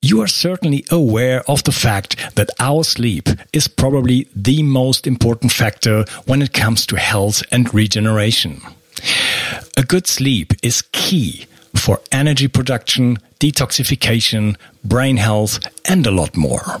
You are certainly aware of the fact that our sleep is probably the most important factor when it comes to health and regeneration. A good sleep is key for energy production, detoxification, brain health, and a lot more.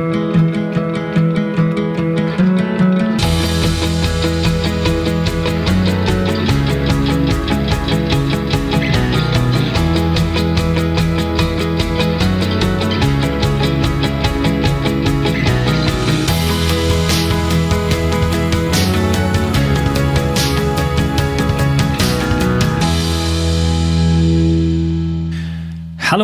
Thank you.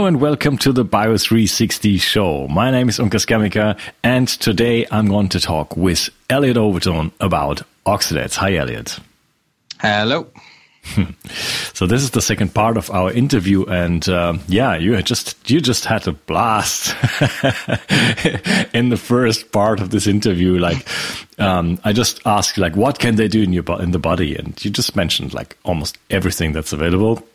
Hello and welcome to the Bio 360 show. My name is Unka Skamica and today I'm going to talk with Elliot Overton about oxalates. Hi, Elliot. Hello. so this is the second part of our interview, and uh, yeah, you just you just had a blast in the first part of this interview. Like, um, I just asked, like, what can they do in your in the body, and you just mentioned like almost everything that's available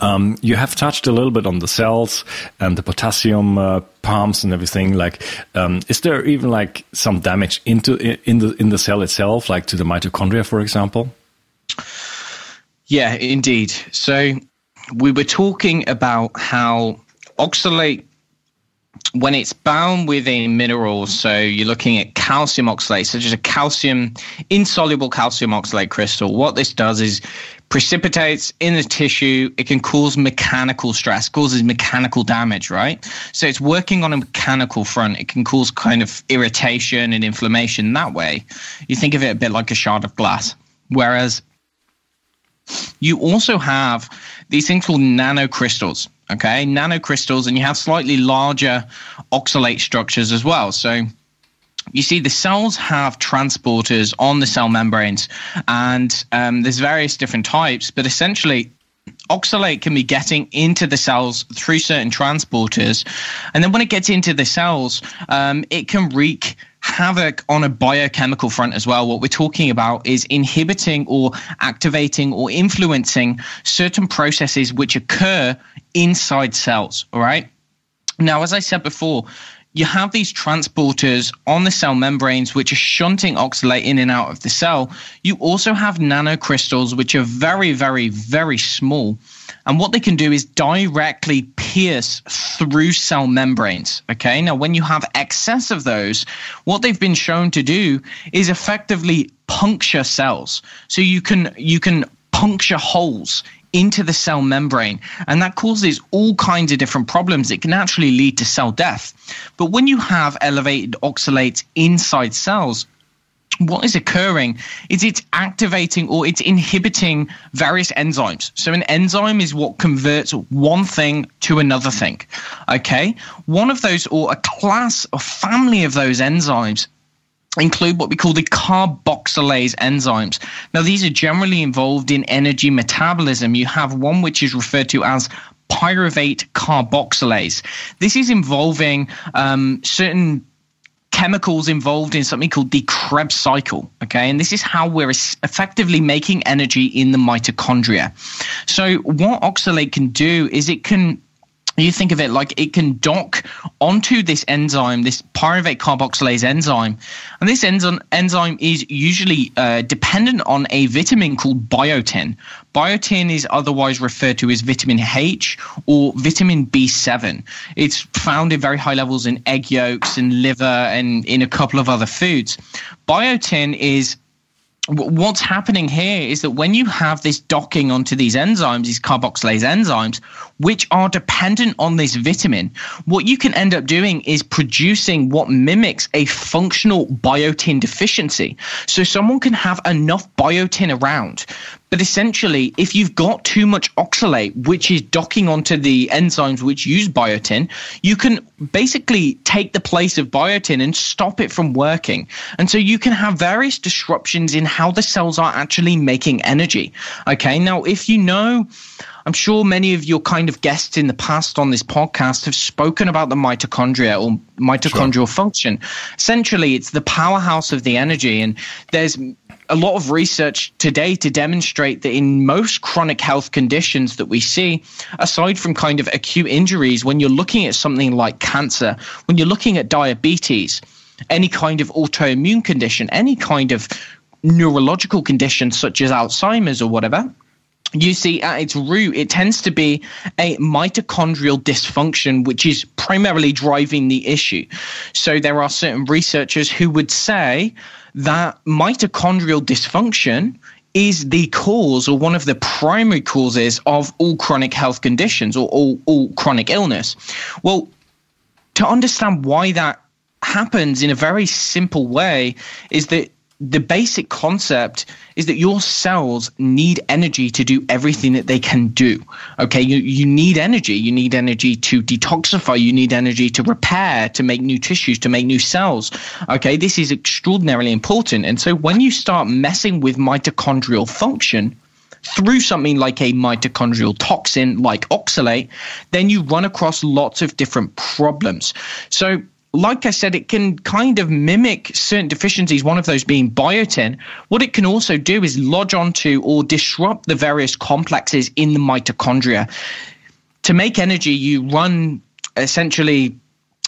um, you have touched a little bit on the cells and the potassium uh, pumps and everything. Like, um, is there even like some damage into in the in the cell itself, like to the mitochondria, for example? Yeah, indeed. So we were talking about how oxalate when it's bound with a mineral, so you're looking at calcium oxalate, such as a calcium insoluble calcium oxalate crystal. What this does is precipitates in the tissue. It can cause mechanical stress, causes mechanical damage, right? So it's working on a mechanical front. It can cause kind of irritation and inflammation that way. You think of it a bit like a shard of glass. Whereas you also have these things called nanocrystals, okay? Nanocrystals, and you have slightly larger oxalate structures as well. So you see the cells have transporters on the cell membranes and um, there's various different types but essentially oxalate can be getting into the cells through certain transporters and then when it gets into the cells um, it can wreak havoc on a biochemical front as well what we're talking about is inhibiting or activating or influencing certain processes which occur inside cells all right now as i said before you have these transporters on the cell membranes which are shunting oxalate in and out of the cell. You also have nanocrystals which are very, very, very small. And what they can do is directly pierce through cell membranes. Okay. Now, when you have excess of those, what they've been shown to do is effectively puncture cells. So you can you can puncture holes into the cell membrane. And that causes all kinds of different problems. It can actually lead to cell death. But when you have elevated oxalates inside cells, what is occurring is it's activating or it's inhibiting various enzymes. So, an enzyme is what converts one thing to another thing. Okay. One of those, or a class or family of those enzymes, include what we call the carboxylase enzymes. Now, these are generally involved in energy metabolism. You have one which is referred to as pyruvate carboxylase. This is involving um, certain chemicals involved in something called the Krebs cycle. Okay, and this is how we're effectively making energy in the mitochondria. So, what oxalate can do is it can you think of it like it can dock onto this enzyme, this pyruvate carboxylase enzyme. And this enzyme, enzyme is usually uh, dependent on a vitamin called biotin. Biotin is otherwise referred to as vitamin H or vitamin B7. It's found in very high levels in egg yolks and liver and in a couple of other foods. Biotin is what's happening here is that when you have this docking onto these enzymes, these carboxylase enzymes, which are dependent on this vitamin, what you can end up doing is producing what mimics a functional biotin deficiency. So someone can have enough biotin around, but essentially, if you've got too much oxalate, which is docking onto the enzymes which use biotin, you can basically take the place of biotin and stop it from working. And so you can have various disruptions in how the cells are actually making energy. Okay, now if you know, I'm sure many of your kind of guests in the past on this podcast have spoken about the mitochondria or mitochondrial sure. function. Essentially, it's the powerhouse of the energy, and there's a lot of research today to demonstrate that in most chronic health conditions that we see, aside from kind of acute injuries, when you're looking at something like cancer, when you're looking at diabetes, any kind of autoimmune condition, any kind of neurological condition such as Alzheimer's or whatever, you see at its root it tends to be a mitochondrial dysfunction which is primarily driving the issue. So there are certain researchers who would say that mitochondrial dysfunction is the cause or one of the primary causes of all chronic health conditions or all, all chronic illness. Well to understand why that happens in a very simple way is that the basic concept is that your cells need energy to do everything that they can do. Okay, you, you need energy. You need energy to detoxify. You need energy to repair, to make new tissues, to make new cells. Okay, this is extraordinarily important. And so when you start messing with mitochondrial function, through something like a mitochondrial toxin like oxalate, then you run across lots of different problems. So like I said, it can kind of mimic certain deficiencies, one of those being biotin. What it can also do is lodge onto or disrupt the various complexes in the mitochondria. To make energy, you run essentially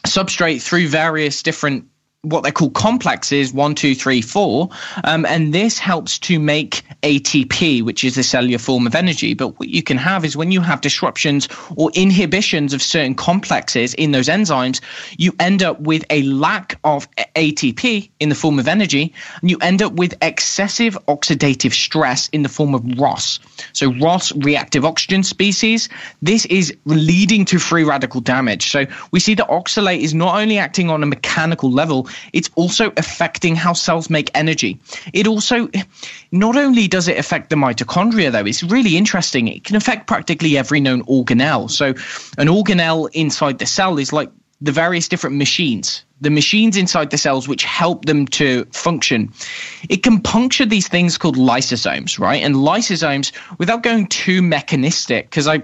substrate through various different what they call complexes one, two, three, four. Um, and this helps to make ATP, which is the cellular form of energy. But what you can have is when you have disruptions or inhibitions of certain complexes in those enzymes, you end up with a lack of ATP in the form of energy, and you end up with excessive oxidative stress in the form of ROS. So, ROS, reactive oxygen species, this is leading to free radical damage. So, we see that oxalate is not only acting on a mechanical level, it's also affecting how cells make energy. It also, not only does it affect the mitochondria, though, it's really interesting. It can affect practically every known organelle. So, an organelle inside the cell is like the various different machines, the machines inside the cells which help them to function. It can puncture these things called lysosomes, right? And lysosomes, without going too mechanistic, because I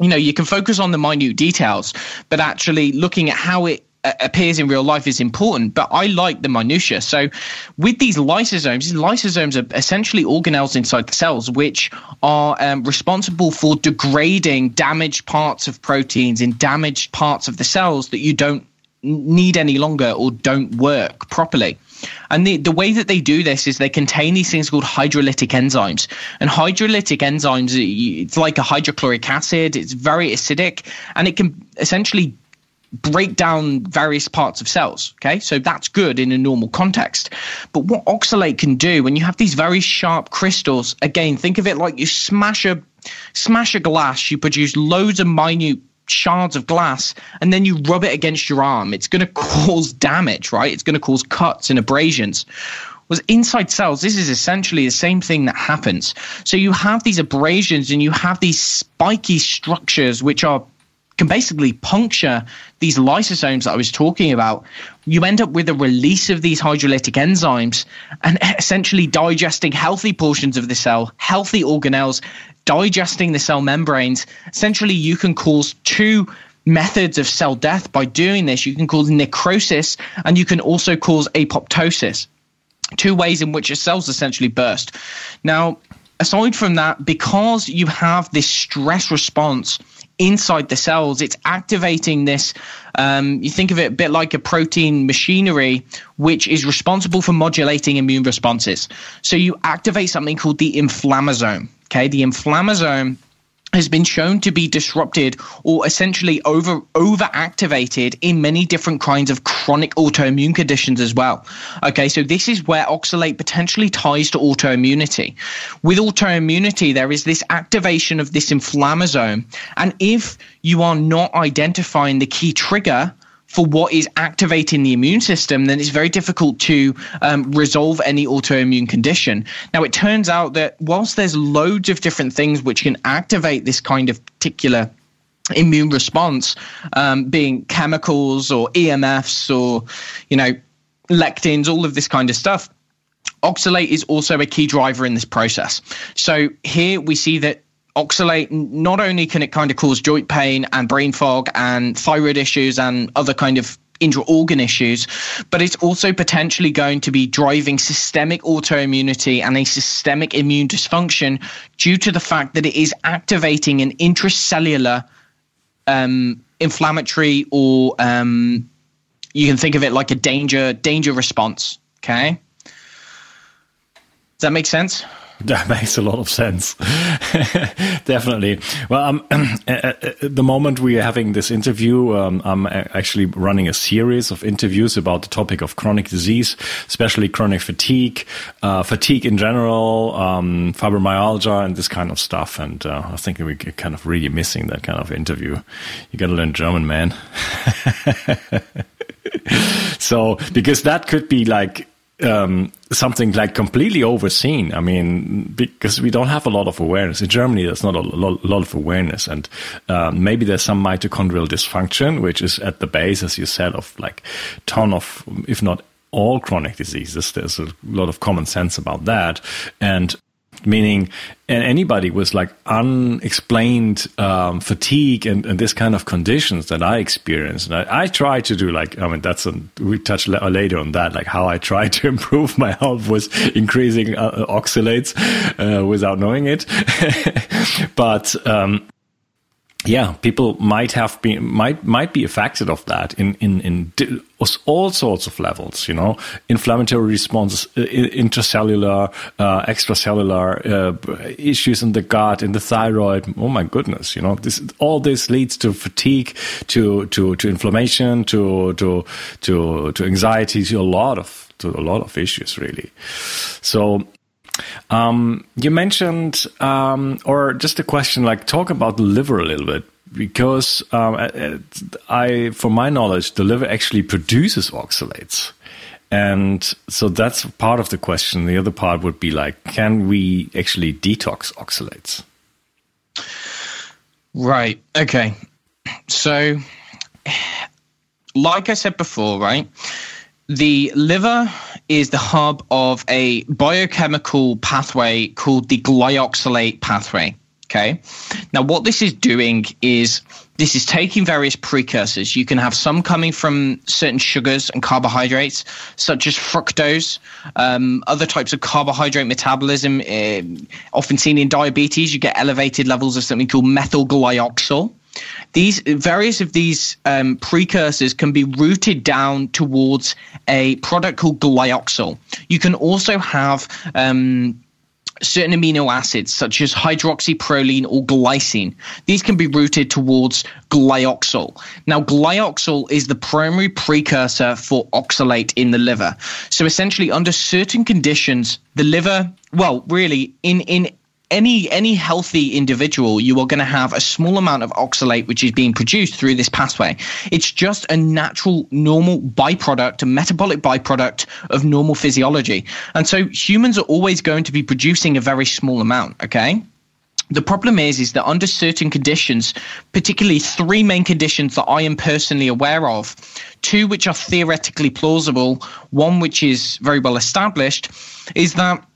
you know you can focus on the minute details but actually looking at how it appears in real life is important, but I like the minutia. So, with these lysosomes, these lysosomes are essentially organelles inside the cells, which are um, responsible for degrading damaged parts of proteins in damaged parts of the cells that you don't need any longer or don't work properly. And the, the way that they do this is they contain these things called hydrolytic enzymes. And hydrolytic enzymes, it's like a hydrochloric acid, it's very acidic, and it can essentially break down various parts of cells. Okay, so that's good in a normal context. But what oxalate can do when you have these very sharp crystals, again, think of it like you smash a smash a glass, you produce loads of minute shards of glass and then you rub it against your arm it's going to cause damage right it's going to cause cuts and abrasions was inside cells this is essentially the same thing that happens so you have these abrasions and you have these spiky structures which are can basically puncture these lysosomes that I was talking about. You end up with a release of these hydrolytic enzymes and essentially digesting healthy portions of the cell, healthy organelles, digesting the cell membranes. Essentially, you can cause two methods of cell death by doing this. You can cause necrosis and you can also cause apoptosis. Two ways in which your cells essentially burst. Now, aside from that, because you have this stress response inside the cells. It's activating this. Um, you think of it a bit like a protein machinery, which is responsible for modulating immune responses. So you activate something called the inflammasome. Okay, the inflammasome has been shown to be disrupted or essentially over overactivated in many different kinds of chronic autoimmune conditions as well. Okay, so this is where oxalate potentially ties to autoimmunity. With autoimmunity, there is this activation of this inflammasome, and if you are not identifying the key trigger, for what is activating the immune system, then it's very difficult to um, resolve any autoimmune condition. Now, it turns out that whilst there's loads of different things which can activate this kind of particular immune response, um, being chemicals or EMFs or, you know, lectins, all of this kind of stuff. Oxalate is also a key driver in this process. So here we see that oxalate not only can it kind of cause joint pain and brain fog and thyroid issues and other kind of intra-organ issues, but it's also potentially going to be driving systemic autoimmunity and a systemic immune dysfunction due to the fact that it is activating an intracellular um, inflammatory or um, you can think of it like a danger danger response. Okay, does that make sense? That makes a lot of sense. Definitely. Well, um, at the moment we are having this interview, um, I'm actually running a series of interviews about the topic of chronic disease, especially chronic fatigue, uh, fatigue in general, um, fibromyalgia, and this kind of stuff. And uh, I think we're kind of really missing that kind of interview. You got to learn German, man. so, because that could be like um, something like completely overseen. I mean, because we don't have a lot of awareness in Germany. There's not a lot, lot of awareness, and um, maybe there's some mitochondrial dysfunction, which is at the base, as you said, of like ton of, if not all chronic diseases. There's a lot of common sense about that, and meaning and anybody with like unexplained um, fatigue and, and, this kind of conditions that I experience. And I, I, try to do like, I mean, that's a, we touch later on that, like how I try to improve my health was increasing uh, oxalates uh, without knowing it. but, um, yeah, people might have been might might be affected of that in in in all sorts of levels. You know, inflammatory responses, intracellular, uh, extracellular uh, issues in the gut, in the thyroid. Oh my goodness! You know, this all this leads to fatigue, to to to inflammation, to to to to anxiety, to a lot of to a lot of issues really. So um, you mentioned, um, or just a question, like talk about the liver a little bit, because um, I, for my knowledge, the liver actually produces oxalates. And so that's part of the question. The other part would be like, can we actually detox oxalates? Right. Okay. So, like I said before, right, the liver is the hub of a biochemical pathway called the glyoxylate pathway. Okay. Now, what this is doing is this is taking various precursors. You can have some coming from certain sugars and carbohydrates, such as fructose, um, other types of carbohydrate metabolism, uh, often seen in diabetes. You get elevated levels of something called methyl glyoxal. These various of these um, precursors can be routed down towards a product called glyoxal. You can also have um, certain amino acids such as hydroxyproline or glycine. These can be routed towards glyoxal. Now, glyoxal is the primary precursor for oxalate in the liver. So essentially, under certain conditions, the liver, well, really, in, in any any healthy individual, you are going to have a small amount of oxalate which is being produced through this pathway. It's just a natural, normal byproduct, a metabolic byproduct of normal physiology. And so humans are always going to be producing a very small amount. Okay. The problem is, is that under certain conditions, particularly three main conditions that I am personally aware of, two which are theoretically plausible, one which is very well established, is that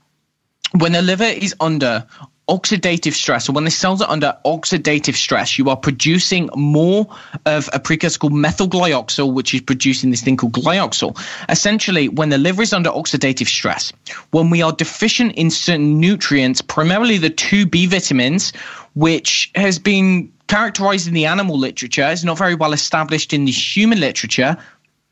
when the liver is under oxidative stress, or when the cells are under oxidative stress, you are producing more of a precursor called methyl glyoxal, which is producing this thing called glyoxal. Essentially, when the liver is under oxidative stress, when we are deficient in certain nutrients, primarily the two B vitamins, which has been characterized in the animal literature. It's not very well established in the human literature,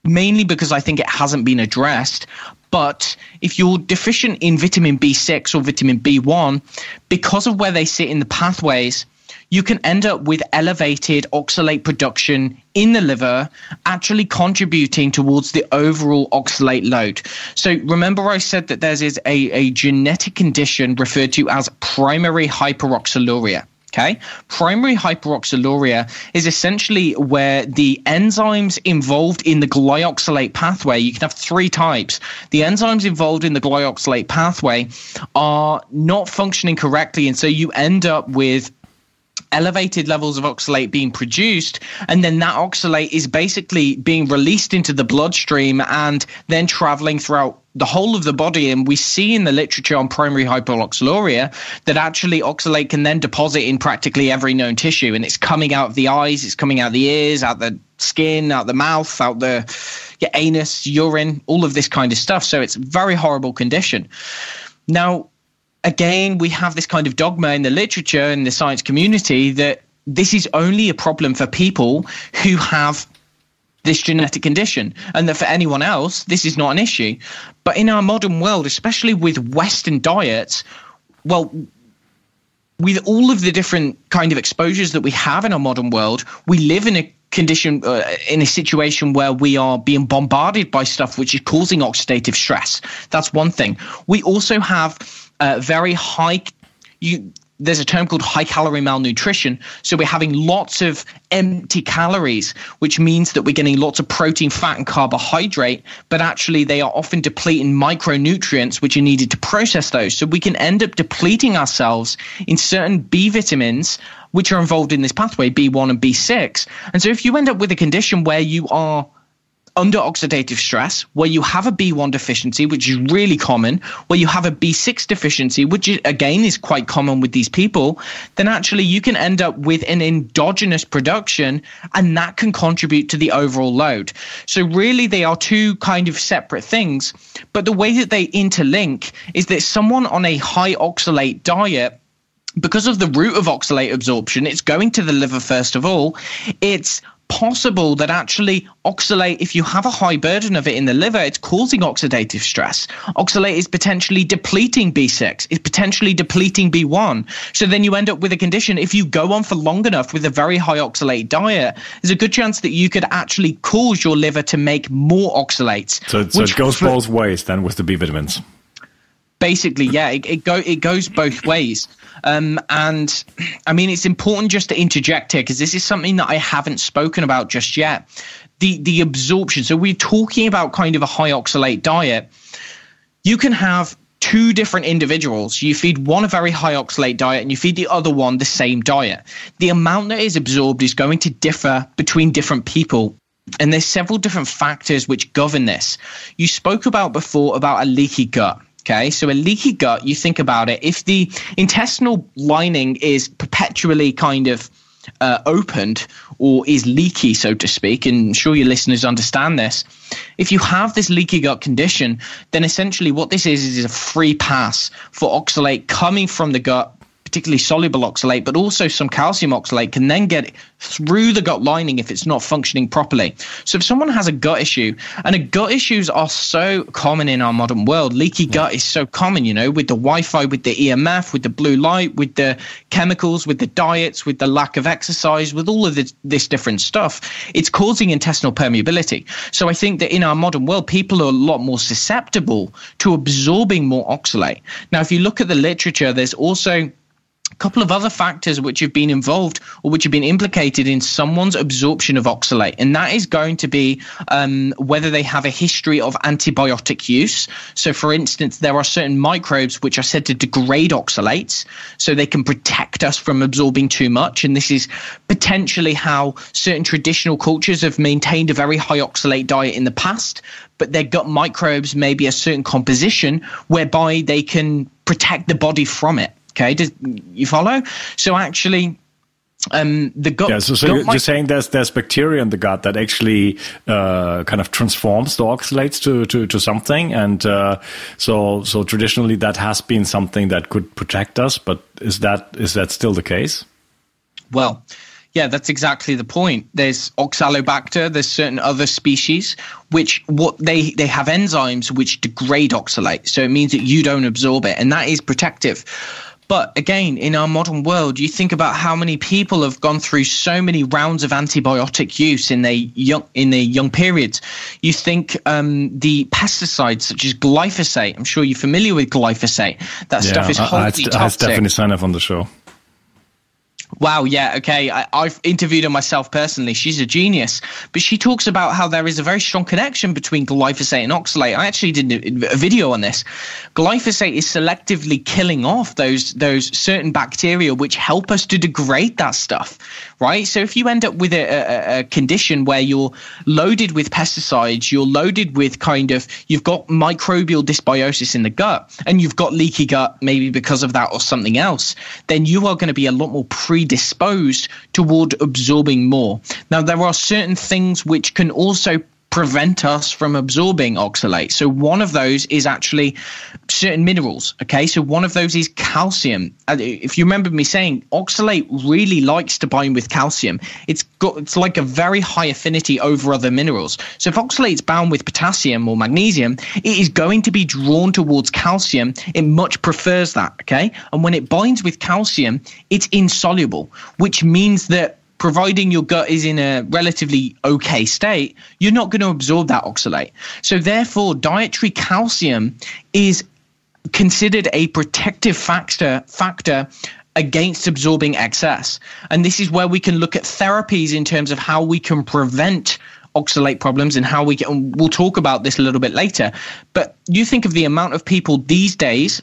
mainly because I think it hasn't been addressed. But if you're deficient in vitamin B6 or vitamin B1, because of where they sit in the pathways, you can end up with elevated oxalate production in the liver, actually contributing towards the overall oxalate load. So remember, I said that there is a, a genetic condition referred to as primary hyperoxaluria. Okay. Primary hyperoxaluria is essentially where the enzymes involved in the glyoxylate pathway, you can have three types. The enzymes involved in the glyoxylate pathway are not functioning correctly. And so you end up with elevated levels of oxalate being produced, and then that oxalate is basically being released into the bloodstream and then traveling throughout the whole of the body. And we see in the literature on primary hyperoxaluria that actually oxalate can then deposit in practically every known tissue, and it's coming out of the eyes, it's coming out of the ears, out the skin, out the mouth, out the your anus, urine, all of this kind of stuff. So it's a very horrible condition. Now, again, we have this kind of dogma in the literature and the science community that this is only a problem for people who have this genetic condition and that for anyone else this is not an issue but in our modern world especially with western diets well with all of the different kind of exposures that we have in our modern world we live in a condition uh, in a situation where we are being bombarded by stuff which is causing oxidative stress that's one thing we also have uh, very high. You, there's a term called high calorie malnutrition. So we're having lots of empty calories, which means that we're getting lots of protein, fat, and carbohydrate, but actually they are often depleting micronutrients, which are needed to process those. So we can end up depleting ourselves in certain B vitamins, which are involved in this pathway, B1 and B6. And so if you end up with a condition where you are under oxidative stress, where you have a B1 deficiency, which is really common, where you have a B6 deficiency, which is, again is quite common with these people, then actually you can end up with an endogenous production and that can contribute to the overall load. So, really, they are two kind of separate things. But the way that they interlink is that someone on a high oxalate diet because of the route of oxalate absorption, it's going to the liver first of all. It's possible that actually oxalate, if you have a high burden of it in the liver, it's causing oxidative stress. Oxalate is potentially depleting B6, it's potentially depleting B1. So then you end up with a condition, if you go on for long enough with a very high oxalate diet, there's a good chance that you could actually cause your liver to make more oxalates. So, so it goes both ways then with the B vitamins basically yeah it, it go it goes both ways um, and I mean, it's important just to interject here because this is something that I haven't spoken about just yet. The the absorption. So we're talking about kind of a high oxalate diet. You can have two different individuals. You feed one a very high oxalate diet and you feed the other one the same diet. The amount that is absorbed is going to differ between different people. And there's several different factors which govern this. You spoke about before about a leaky gut. Okay, so a leaky gut, you think about it, if the intestinal lining is perpetually kind of uh, opened or is leaky, so to speak, and I'm sure your listeners understand this. If you have this leaky gut condition, then essentially what this is is a free pass for oxalate coming from the gut particularly soluble oxalate, but also some calcium oxalate can then get through the gut lining if it's not functioning properly. So if someone has a gut issue, and gut issues are so common in our modern world, leaky gut is so common, you know, with the Wi-Fi, with the EMF, with the blue light, with the chemicals, with the diets, with the lack of exercise, with all of this, this different stuff, it's causing intestinal permeability. So I think that in our modern world, people are a lot more susceptible to absorbing more oxalate. Now, if you look at the literature, there's also a couple of other factors which have been involved or which have been implicated in someone's absorption of oxalate, and that is going to be um, whether they have a history of antibiotic use. So, for instance, there are certain microbes which are said to degrade oxalates, so they can protect us from absorbing too much, and this is potentially how certain traditional cultures have maintained a very high oxalate diet in the past, but their gut microbes may be a certain composition whereby they can protect the body from it. Okay, Does, you follow? So actually, um, the gut. Yeah, so, so you're, you're, saying there's there's bacteria in the gut that actually uh, kind of transforms the oxalates to to, to something, and uh, so so traditionally that has been something that could protect us, but is that is that still the case? Well, Yeah, that's exactly the point. There's oxalobacter, there's certain other species which what they they have enzymes which degrade oxalate. So it means that you don't absorb it and that is protective. But again, in our modern world, you think about how many people have gone through so many rounds of antibiotic use in their young in their young periods. You think um, the pesticides such as glyphosate. I'm sure you're familiar with glyphosate. That yeah, stuff is highly I, toxic. I definitely sign up on the show. Wow, yeah, okay. I, have interviewed her myself personally. She's a genius, but she talks about how there is a very strong connection between glyphosate and oxalate. I actually did a, video on this. Glyphosate is selectively killing off those those certain bacteria which help us to degrade that stuff, right? So if you end up with a, a, a condition where you're loaded with pesticides, you're loaded with kind of you've got microbial dysbiosis in the gut, and you've got leaky gut maybe because of that or something else, then you are going to be a lot more predisposed toward absorbing more. Now, there are certain things which can also prevent us from absorbing oxalate. So one of those is actually certain minerals. Okay, so one of those is calcium. Uh, if you remember me saying, oxalate really likes to bind with calcium. It's got it's like a very high affinity over other minerals. So if oxalate's bound with potassium or magnesium, it is going to be drawn towards calcium. It much prefers that. Okay, and when it binds with calcium, it's insoluble, which means that providing your gut is in a relatively okay state, you're not going to absorb that oxalate. So, therefore, dietary calcium is considered a protective factor factor against absorbing excess. And this is where we can look at therapies in terms of how we can prevent oxalate problems and how we can we'll talk about this a little bit later. But you think of the amount of people these days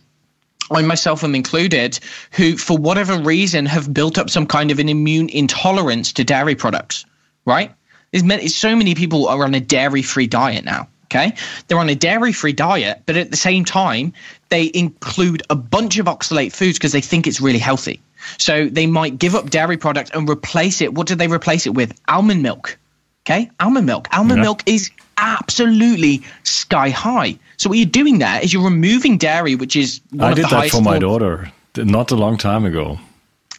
I myself am included, who, for whatever reason, have built up some kind of an immune intolerance to dairy products, right? There's many, so many people are on a dairy free diet now. Okay. They're on a dairy free diet, but at the same time, they include a bunch of oxalate foods because they think it's really healthy. So they might give up dairy products and replace it. What do they replace it with? Almond milk. Okay. Almond milk. Almond yeah. milk is absolutely sky high. So what you're doing there is you're removing dairy, which is I did that for my daughter not a long time ago.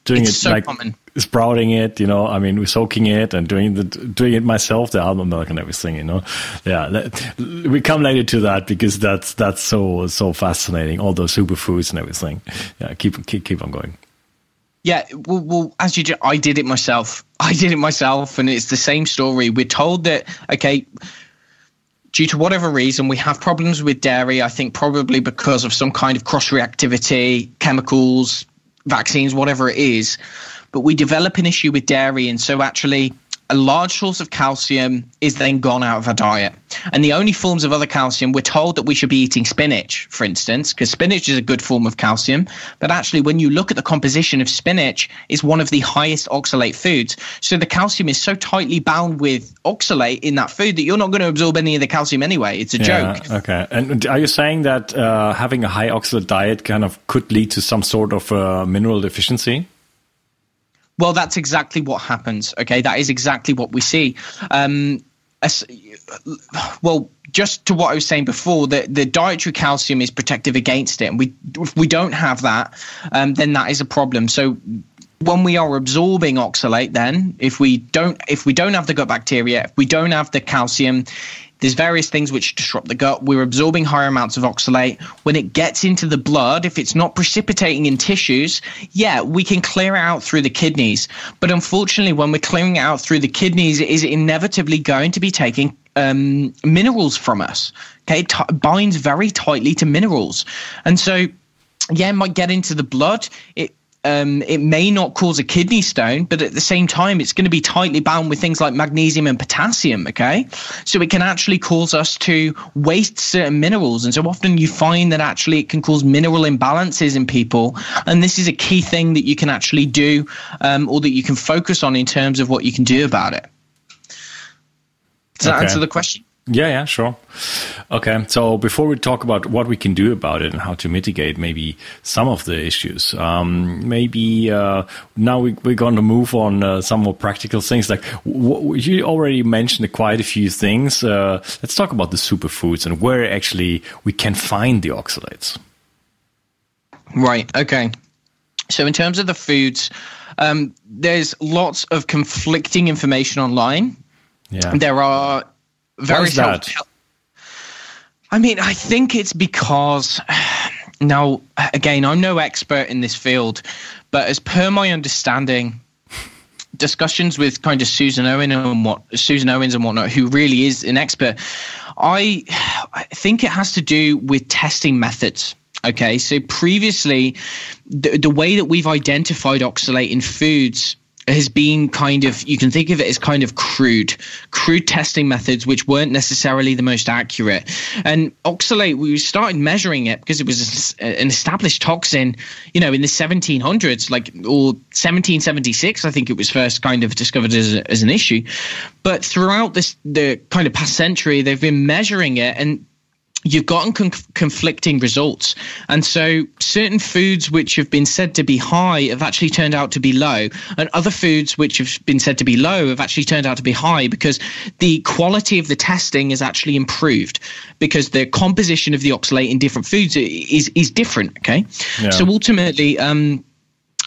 Doing it's it so like common. sprouting it, you know. I mean, soaking it and doing the doing it myself, the almond milk and everything, you know. Yeah, that, we come later to that because that's that's so so fascinating. All those superfoods and everything. Yeah, keep keep keep on going. Yeah, well, well, as you, I did it myself. I did it myself, and it's the same story. We're told that okay, due to whatever reason, we have problems with dairy. I think probably because of some kind of cross reactivity, chemicals, vaccines, whatever it is. But we develop an issue with dairy. And so actually, a large source of calcium is then gone out of our diet. And the only forms of other calcium, we're told that we should be eating spinach, for instance, because spinach is a good form of calcium. But actually, when you look at the composition of spinach, is one of the highest oxalate foods. So the calcium is so tightly bound with oxalate in that food that you're not going to absorb any of the calcium anyway. It's a yeah, joke. Okay. And are you saying that uh, having a high oxalate diet kind of could lead to some sort of uh, mineral deficiency? Well, that's exactly what happens. Okay, that is exactly what we see. Um, as, well, just to what I was saying before, the, the dietary calcium is protective against it, and we if we don't have that, um, then that is a problem. So when we are absorbing oxalate, then if we don't if we don't have the gut bacteria, if we don't have the calcium, there's various things which disrupt the gut. We're absorbing higher amounts of oxalate. When it gets into the blood, if it's not precipitating in tissues, yeah, we can clear it out through the kidneys. But unfortunately, when we're clearing it out through the kidneys, it is inevitably going to be taking um, minerals from us. Okay, it t- binds very tightly to minerals, and so yeah, it might get into the blood. It um, it may not cause a kidney stone, but at the same time, it's going to be tightly bound with things like magnesium and potassium. Okay. So it can actually cause us to waste certain minerals. And so often you find that actually it can cause mineral imbalances in people. And this is a key thing that you can actually do um, or that you can focus on in terms of what you can do about it. Does okay. that answer the question? Yeah, yeah, sure. Okay, so before we talk about what we can do about it and how to mitigate maybe some of the issues, um, maybe uh, now we, are going to move on uh, some more practical things. Like you already mentioned quite a few things. Uh, let's talk about the superfoods and where actually we can find the oxalates. Right. Okay. So in terms of the foods Um, there's lots of conflicting information online. Yeah. There are various that? I mean, I think it's because now again, I'm no expert in this field, but as per my understanding, discussions with kind of Susan Owen and what Susan Owens and whatnot, who really is an expert, I I think it has to do with testing methods. Okay, so previously, the, the way that we've identified oxalate in foods has been kind of you can think of it as kind of crude crude testing methods which weren't necessarily the most accurate. And oxalate we started measuring it because it was an established toxin you know in the 1700s like or 1776 i think it was first kind of discovered as, a, as an issue. But throughout this the kind of past century they've been measuring it and you've gotten con- conflicting results. And so certain foods which have been said to be high have actually turned out to be low. And other foods which have been said to be low have actually turned out to be high because the quality of the testing is actually improved because the composition of the oxalate in different foods is, is different. Okay. Yeah. So ultimately, um,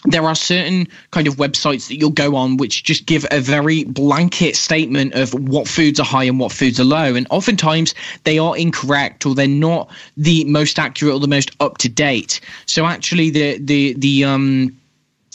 there are certain kind of websites that you'll go on which just give a very blanket statement of what foods are high and what foods are low. And oftentimes they are incorrect or they're not the most accurate or the most up to date. So actually the the the um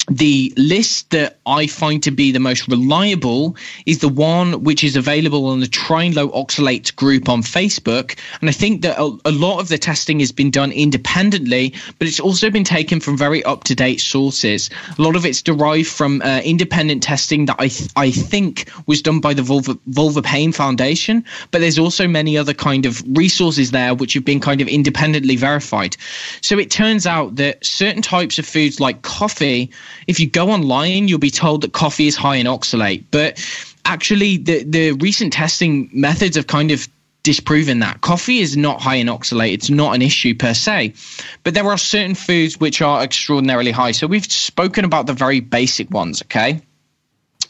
the list that I find to be the most reliable is the one which is available on the Trying Low Oxalate group on Facebook. And I think that a, a, lot of the testing has been done independently, but it's also been taken from very up to date sources. A lot of it's derived from uh, independent testing that I, th- I think was done by the Vulva, Vulva Pain Foundation. But there's also many other kind of resources there which have been kind of independently verified. So it turns out that certain types of foods like coffee if you go online, you'll be told that coffee is high in oxalate. But actually, the, the recent testing methods have kind of disproven that. Coffee is not high in oxalate. It's not an issue per se. But there are certain foods which are extraordinarily high. So we've spoken about the very basic ones, okay?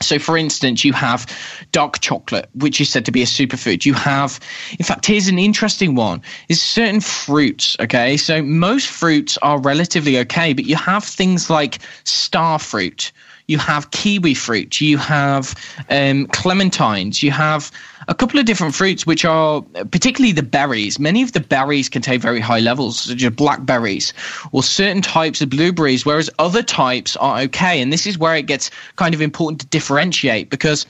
So, for instance, you have dark chocolate, which is said to be a superfood. You have, in fact, here's an interesting one: is certain fruits. Okay, so most fruits are relatively okay, but you have things like star fruit, you have kiwi fruit, you have um, clementines, you have a couple of different fruits, which are particularly the berries. Many of the berries contain very high levels, such as blackberries or certain types of blueberries, whereas other types are okay. And this is where it gets kind of important to differentiate because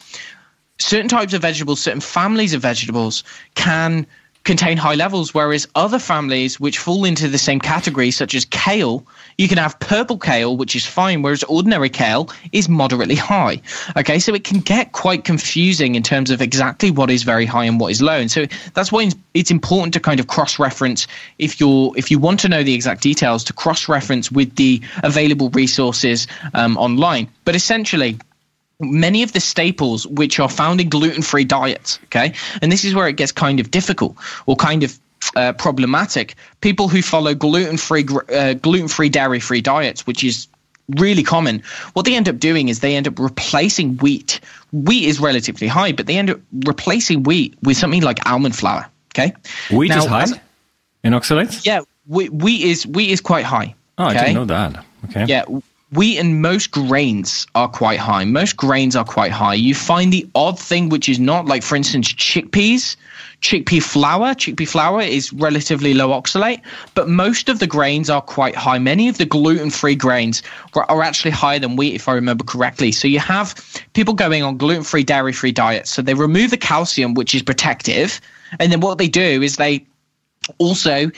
certain types of vegetables, certain families of vegetables can contain high levels, whereas other families which fall into the same category, such as kale, you can have purple kale, which is fine, whereas ordinary kale is moderately high. Okay, so it can get quite confusing in terms of exactly what is very high and what is low, and so that's why it's important to kind of cross-reference if you're if you want to know the exact details to cross-reference with the available resources um, online. But essentially many of the staples which are found in gluten-free diets okay? And this is where it gets kind of difficult or kind of uh, problematic. People who follow gluten-free uh, gluten-free dairy-free diets which is really common what they end up doing is they end up replacing wheat. Wheat is relatively high but they end up replacing wheat with something like almond flour okay? Wheat now, is high? as, in oxalates? Yeah wheat, wheat is wheat is quite high oh okay? i didn't know that. Okay. Yeah wheat and most grains are quite high. Most grains are quite high. You find the odd thing which is not, like for instance, chickpeas. Chickpea flour, chickpea flour is relatively low oxalate, but most of the grains are quite high. Many of the gluten-free grains are actually higher than wheat, if I remember correctly. So you have people going on gluten-free, dairy-free diets. So they remove the calcium, which is protective, and then what they do is they also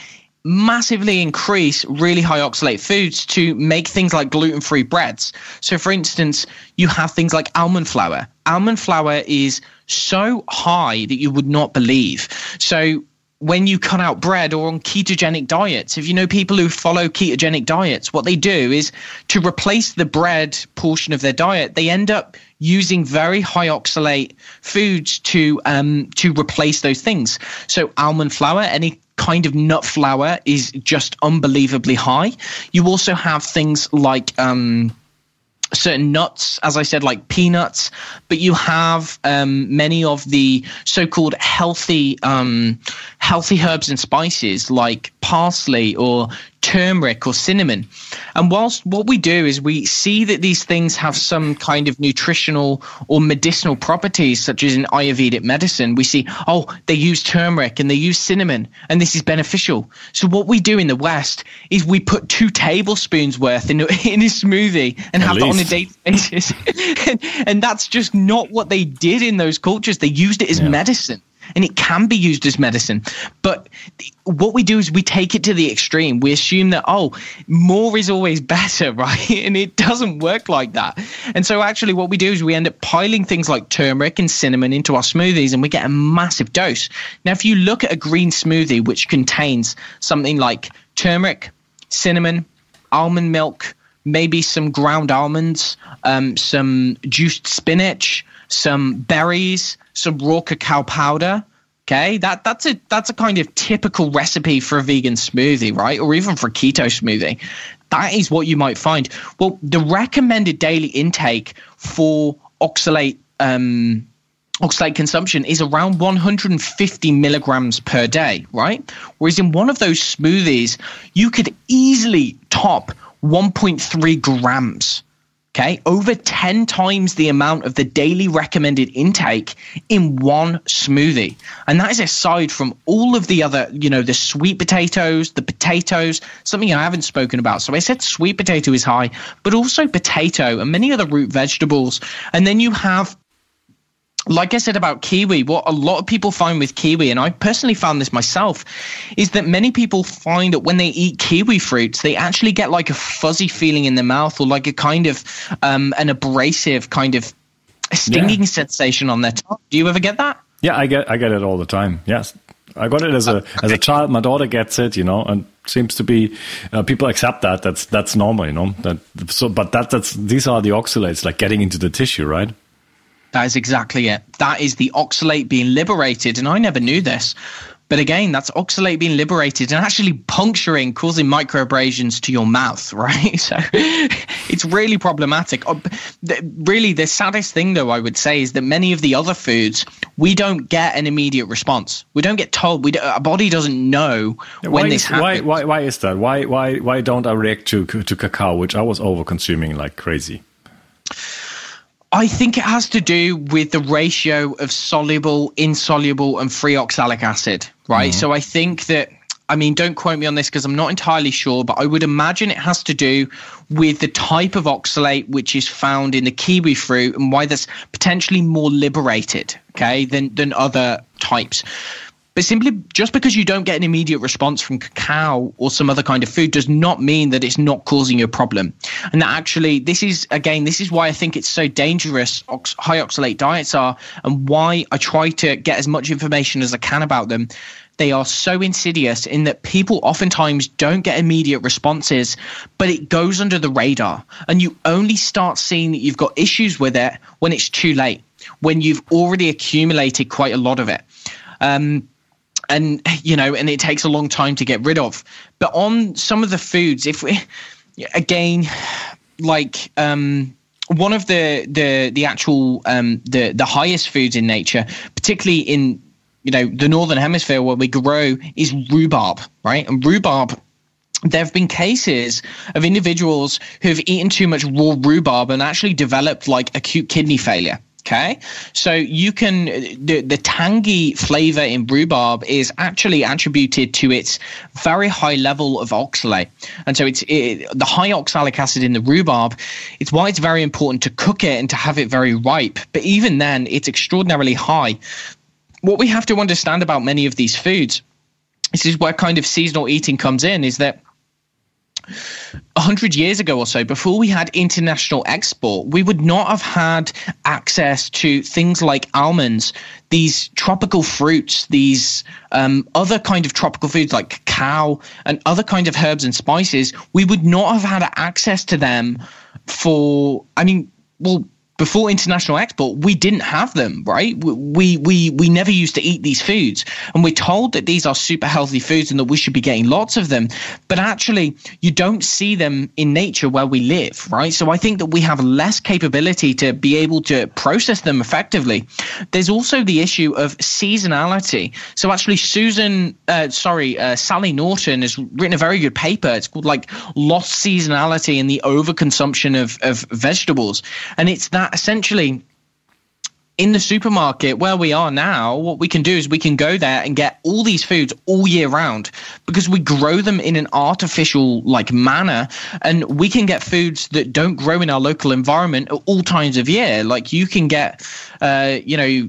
massively increase really high oxalate foods to make things like gluten free breads. So, for instance, you have things like almond flour. Almond flour is so high that you would not believe. So, when you cut out bread or on ketogenic diets, if you know people who follow ketogenic diets, what they do is to replace the bread portion of their diet, they end up using very high oxalate foods to um, to replace those things. So almond flour, any kind of nut flour is just unbelievably high. You also have things like um, certain nuts, as I said, like peanuts, but you have um, many of the so-called healthy um, healthy herbs and spices like parsley or turmeric or cinnamon. And whilst what we do is we see that these things have some kind of nutritional or medicinal properties, such as in Ayurvedic medicine, we see, oh, they use turmeric and they use cinnamon, and this is beneficial. So what we do in the West is we put two tablespoons worth in, in a smoothie and At have least. it on a daily basis. and, and, that's just not what they did in those cultures. They used it as yeah. medicine and it can be used as medicine. But what we do is we take it to the extreme. We assume that, oh, more is always better, right? And it doesn't work like that. And so, actually, what we do is we end up piling things like turmeric and cinnamon into our smoothies and we get a massive dose. Now, if you look at a green smoothie, which contains something like turmeric, cinnamon, almond milk, maybe some ground almonds, um, some juiced spinach, some berries, some raw cacao powder. Okay, that that's a that's a kind of typical recipe for a vegan smoothie, right? Or even for a keto smoothie. That is what you might find. Well, the recommended daily intake for oxalate um, oxalate consumption is around 150 milligrams per day, right? Whereas in one of those smoothies, you could easily top 1.3 grams Okay, over 10 times the amount of the daily recommended intake in one smoothie. And that is aside from all of the other, you know, the sweet potatoes, the potatoes, something I haven't spoken about. So I said sweet potato is high, but also potato and many other root vegetables. And then you have like I said about kiwi, what a lot of people find with kiwi, and I personally found this myself, is that many people find that when they eat kiwi fruits, they actually get like a fuzzy feeling in the mouth or like a kind of um, an abrasive kind of stinging yeah. sensation on their tongue. Do you ever get that? Yeah, I get I get it all the time. Yes, I got it as a as a child. My daughter gets it, you know, and seems to be uh, people accept that. That's that's normal, you know. That so, but that that's these are the oxalates like getting into the tissue, right? That is exactly it. That is the oxalate being liberated. And I never knew this. But again, that's oxalate being liberated and actually puncturing, causing microabrasions to your mouth, right? So it's really problematic. Uh, really, the saddest thing, though, I would say, is that many of the other foods, we don't get an immediate response. We don't get told. We our body doesn't know when why this is, happens. Why, why, why is that? Why, why, why don't I react to, to cacao, which I was over consuming like crazy? I think it has to do with the ratio of soluble, insoluble, and free oxalic acid, right? Mm-hmm. So I think that, I mean, don't quote me on this because I'm not entirely sure, but I would imagine it has to do with the type of oxalate which is found in the kiwi fruit and why that's potentially more liberated, okay, than than other types. But simply just because you don't get an immediate response from cacao or some other kind of food does not mean that it's not causing you a problem. And that actually, this is again, this is why I think it's so dangerous. Ox- high oxalate diets are, and why I try to get as much information as I can about them they are so insidious in that people oftentimes don't get immediate responses, but it goes under the radar. And you only start seeing that you've got issues with it when it's too late, when you've already accumulated quite a lot of it. Um, and you know, and it takes a long time to get rid of. But on some of the foods, if we again, like um, one of the the the actual um, the the highest foods in nature, particularly in you know the northern hemisphere where we grow, is rhubarb, right? And rhubarb there have been cases of individuals who have eaten too much raw rhubarb and actually developed like acute kidney failure. Okay, so you can the the tangy flavor in rhubarb is actually attributed to its very high level of oxalate, and so it's it, the high oxalic acid in the rhubarb. It's why it's very important to cook it and to have it very ripe. But even then, it's extraordinarily high. What we have to understand about many of these foods, this is where kind of seasonal eating comes in, is that 100 years ago or so, before we had international export, we would not have had access to things like almonds, these tropical fruits, these um, other kind of tropical foods like cacao and other kind of herbs and spices. We would not have had access to them for, I mean, well, before international export, we didn't have them, right? We we we never used to eat these foods, and we're told that these are super healthy foods and that we should be getting lots of them. But actually, you don't see them in nature where we live, right? So I think that we have less capability to be able to process them effectively. There's also the issue of seasonality. So actually, Susan, uh, sorry, uh, Sally Norton has written a very good paper. It's called like lost seasonality and the overconsumption of of vegetables, and it's that essentially in the supermarket where we are now, what we can do is we can go there and get all these foods all year round because we grow them in an artificial like manner and we can get foods that don't grow in our local environment at all times of year. Like you can get, uh, you know,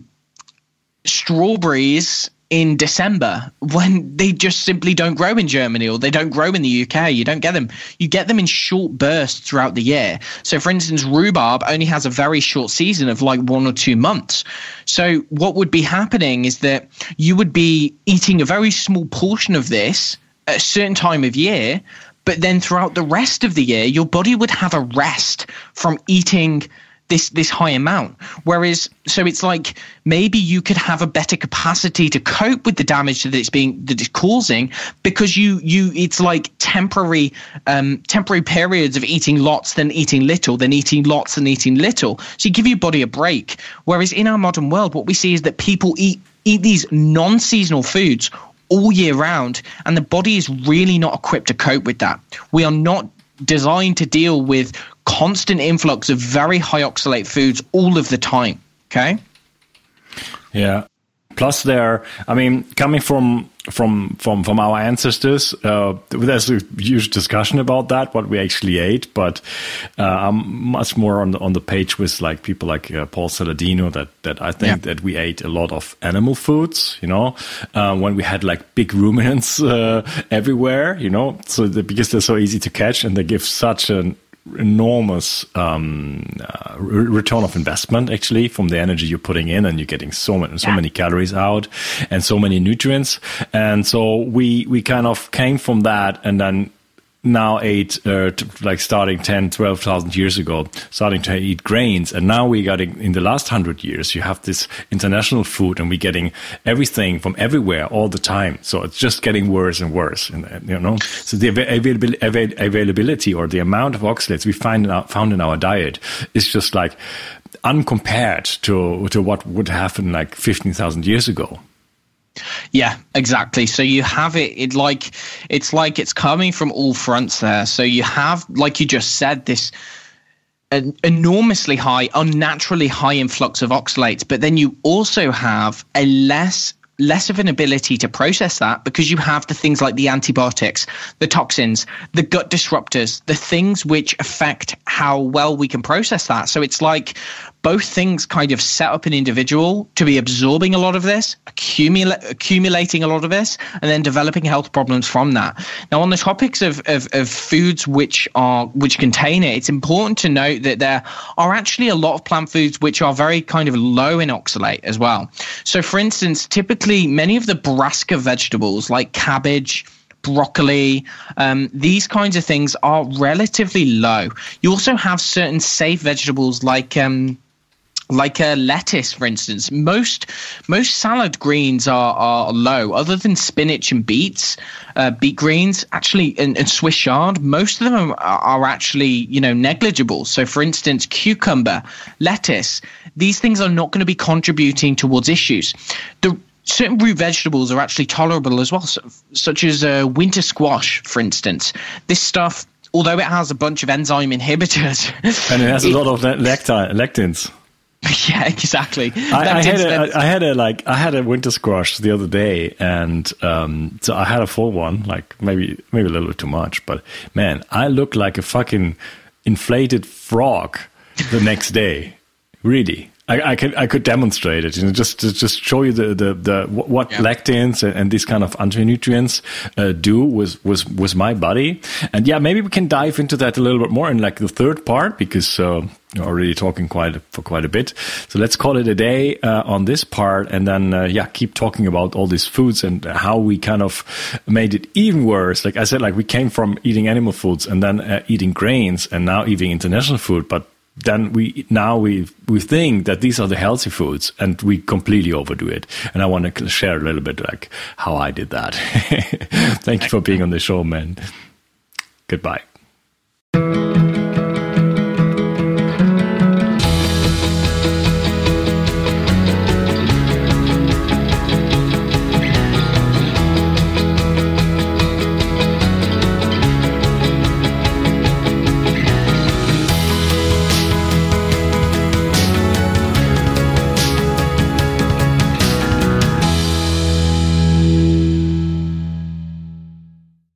strawberries in December when they just simply don't grow in Germany or they don't grow in the UK. You don't get them. You get them in short bursts throughout the year. So, for instance, rhubarb only has a very short season of like one or two months. So, what would be happening is that you would be eating a very small portion of this at a certain time of year, but then throughout the rest of the year, your body would have a rest from eating this this high amount. Whereas, so it's like maybe you could have a better capacity to cope with the damage that it's being that it's causing because you you it's like temporary um, temporary periods of eating lots, then eating little, then eating lots and eating little. So you give your body a break. Whereas in our modern world, what we see is that people eat eat these non-seasonal foods all year round, and the body is really not equipped to cope with that. We are not designed to deal with constant influx of very high oxalate foods all of the time. Okay. Yeah. Plus, there. I mean, coming from from from from our ancestors, uh, there's a huge discussion about that, what we actually ate. But uh, I'm much more on the on the page with like people like uh, Paul Saladino that that I think yeah. that we ate a lot of animal foods. You know, uh, when we had like big ruminants uh, everywhere. You know, so the, because they're so easy to catch and they give such an enormous um, uh, return of investment actually from the energy you're putting in and you're getting so many so yeah. many calories out and so many nutrients and so we we kind of came from that and then now ate uh, like starting 10 12,000 years ago starting to eat grains. And now we got in the last 100 years you have this international food and we're getting everything from everywhere all the time. So it's just getting worse and worse and you know. So the availability or the amount of oxalates we find in our, found in our diet is just like uncompared to to what would happen like 15,000 years ago yeah, exactly. So you have it, it like it's like it's coming from all fronts there. So you have, like you just said, this an enormously high, unnaturally high influx of oxalates, but then you also have a less less of an ability to process that because you have the things like the antibiotics, the toxins, the gut disruptors, the things which affect how well we can process that. So it's like both things kind of set up an individual to be absorbing a lot of this, accumula- accumulating a lot of this, and then developing health problems from that. Now, on the topics of, of, of foods which are which contain it, it's important to note that there are actually a lot of plant foods which are very kind of low in oxalate as well. So, for instance, typically many of the brassica vegetables like cabbage, broccoli, um, these kinds of things are relatively low. You also have certain safe vegetables like um, like a lettuce, for instance. Most most salad greens are, are low, other than spinach and beets, uh, beet greens. Actually, and, and, Swiss chard, most of them are, are actually you know negligible. So, for instance, cucumber, lettuce, these things are not going to be contributing towards issues. The certain root vegetables are actually tolerable as well, such as uh, winter squash, for instance. This stuff although it has a bunch of enzyme inhibitors and it has it, a lot of lectins Yeah, exactly. I, I had a, I had a like I had a winter squash the other day, and um, so I had a full one, like maybe maybe a little bit too much, but man, I looked like a fucking inflated frog the next day. Really, I, I, could I could demonstrate it, you know, just to just show you the the, the what yeah. lectins and, and, these kind of anti-nutrients uh, do with with with my body. And yeah, maybe we can dive into that a little bit more in like the third part because uh, you're already talking quite for quite a bit. So let's call it a day uh, on this part, and then uh, yeah, keep talking about all these foods and how we kind of made it even worse. Like I said, like we came from eating animal foods and then uh, eating grains, and now eating international food, but then we now we we think that these are the healthy foods and we completely overdo it. And i want to share a little bit like how i did that. Thank you for being on the show man. Goodbye